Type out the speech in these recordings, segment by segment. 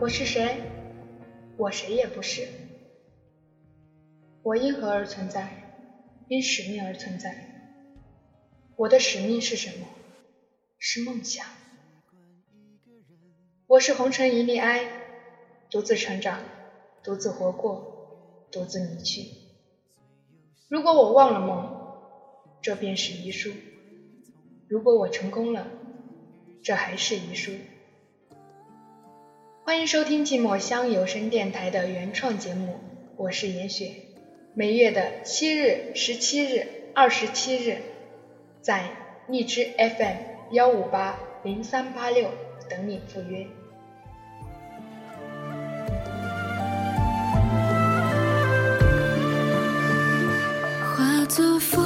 我是谁？我谁也不是。我因何而存在？因使命而存在。我的使命是什么？是梦想。我是红尘一粒埃，独自成长，独自活过，独自离去。如果我忘了梦，这便是遗书；如果我成功了，这还是遗书。欢迎收听寂寞乡有声电台的原创节目，我是严雪。每月的七日、十七日、二十七日，在荔枝 FM 幺五八零三八六等你赴约。化作风，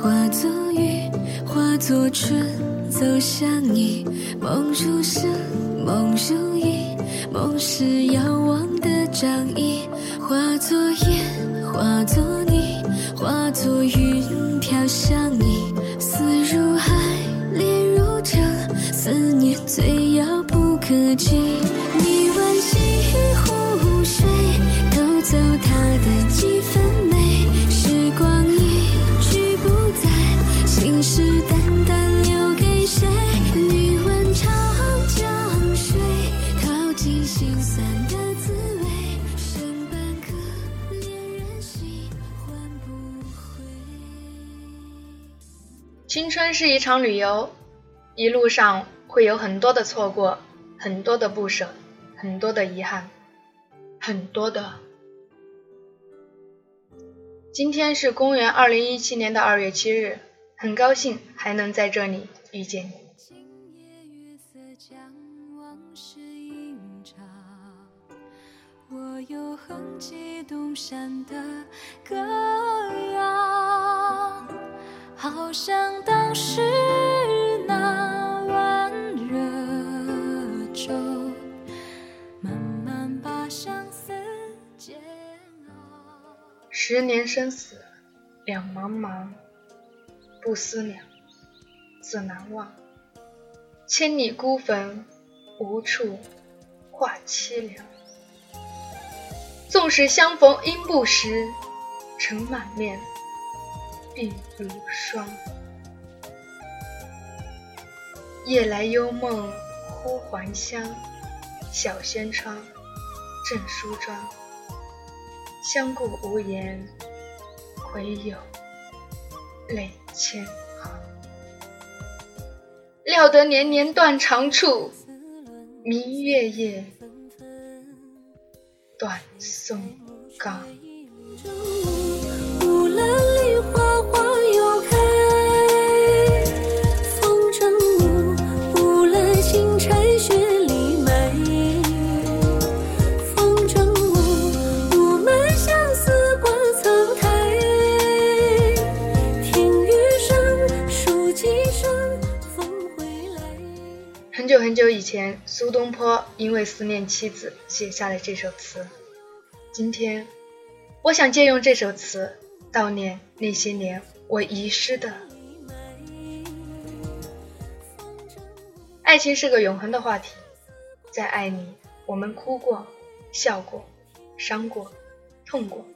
化作雨，化作春，走向你。梦如诗，梦如影。梦是遥望的掌印，化作烟，化作泥，化作云飘向你。思如海，恋如城，思念最遥不可及。青春是一场旅游，一路上会有很多的错过，很多的不舍，很多的遗憾，很多的。今天是公元二零一七年的二月七日，很高兴还能在这里遇见你。今夜月色将往事映照，我有哼起东山的歌谣，好像当时那碗热粥，慢慢把相思煎熬。十年生死两茫茫，不思量，自难忘。千里孤坟，无处话凄凉。纵使相逢应不识，尘满面，鬓如霜。夜来幽梦忽还乡，小轩窗，正梳妆。相顾无言，惟有泪千行。料得年年断肠处，明月夜，断松冈。前，苏东坡因为思念妻子，写下了这首词。今天，我想借用这首词，悼念那些年我遗失的。爱情是个永恒的话题，在爱里，我们哭过、笑过、伤过、痛过，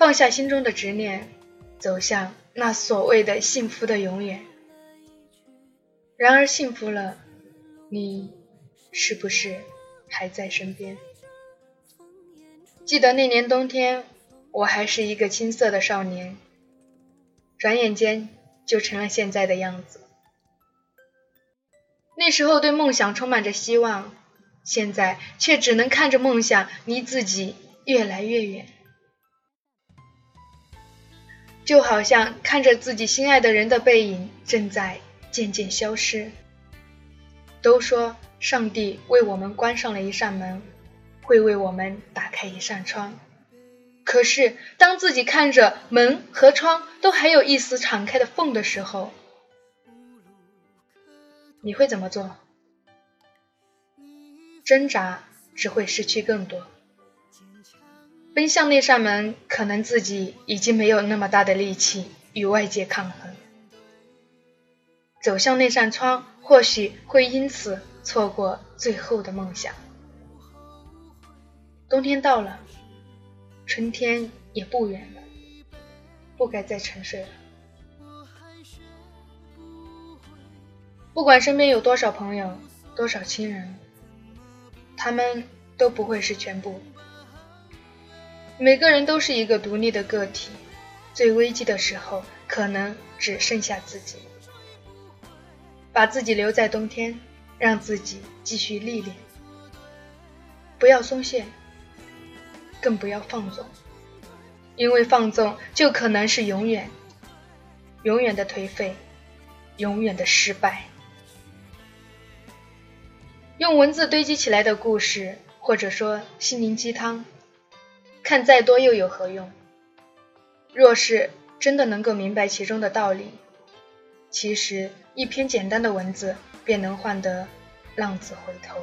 放下心中的执念，走向那所谓的幸福的永远。然而幸福了，你是不是还在身边？记得那年冬天，我还是一个青涩的少年，转眼间就成了现在的样子。那时候对梦想充满着希望，现在却只能看着梦想离自己越来越远，就好像看着自己心爱的人的背影正在渐渐消失。都说上帝为我们关上了一扇门，会为我们打开一扇窗。可是当自己看着门和窗都还有一丝敞开的缝的时候，你会怎么做？挣扎只会失去更多。奔向那扇门，可能自己已经没有那么大的力气与外界抗衡。走向那扇窗，或许会因此错过最后的梦想。冬天到了，春天也不远了，不该再沉睡了。不管身边有多少朋友，多少亲人，他们都不会是全部。每个人都是一个独立的个体，最危机的时候，可能只剩下自己。把自己留在冬天，让自己继续历练，不要松懈，更不要放纵，因为放纵就可能是永远，永远的颓废，永远的失败。用文字堆积起来的故事，或者说心灵鸡汤，看再多又有何用？若是真的能够明白其中的道理，其实一篇简单的文字便能换得浪子回头。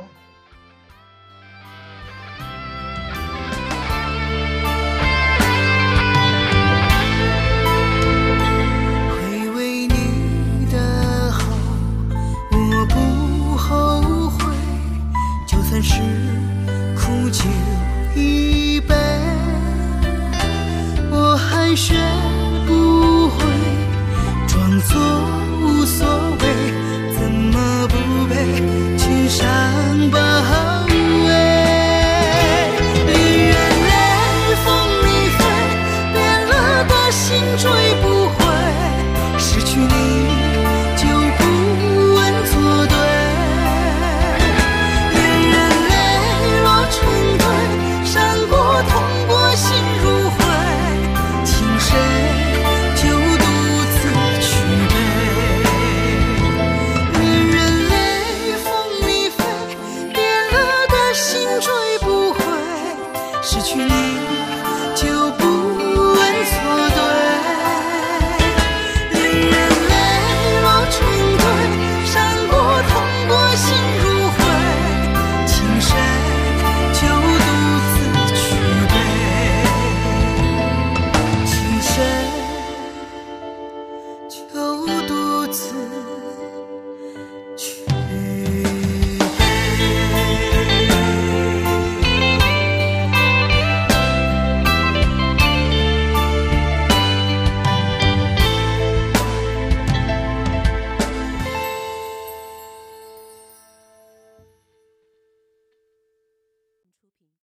失去你就不